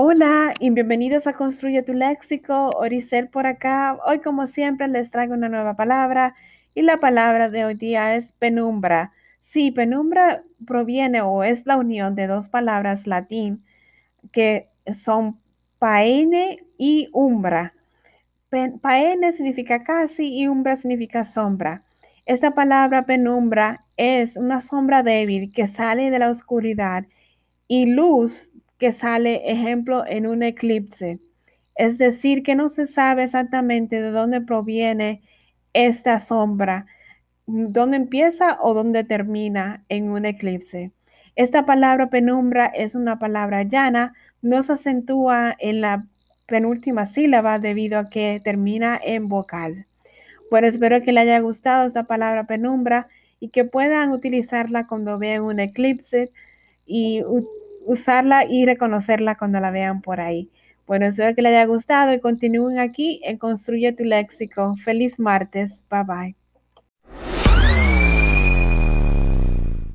Hola y bienvenidos a Construye tu Léxico. Oricel por acá. Hoy, como siempre, les traigo una nueva palabra y la palabra de hoy día es penumbra. Sí, penumbra proviene o es la unión de dos palabras latín que son paene y umbra. Paene significa casi y umbra significa sombra. Esta palabra penumbra es una sombra débil que sale de la oscuridad y luz que sale, ejemplo, en un eclipse. Es decir, que no se sabe exactamente de dónde proviene esta sombra, dónde empieza o dónde termina en un eclipse. Esta palabra penumbra es una palabra llana, no se acentúa en la penúltima sílaba debido a que termina en vocal. Bueno, espero que les haya gustado esta palabra penumbra y que puedan utilizarla cuando vean un eclipse y usarla y reconocerla cuando la vean por ahí. Bueno, espero que les haya gustado y continúen aquí en Construye tu Léxico. Feliz martes. Bye bye.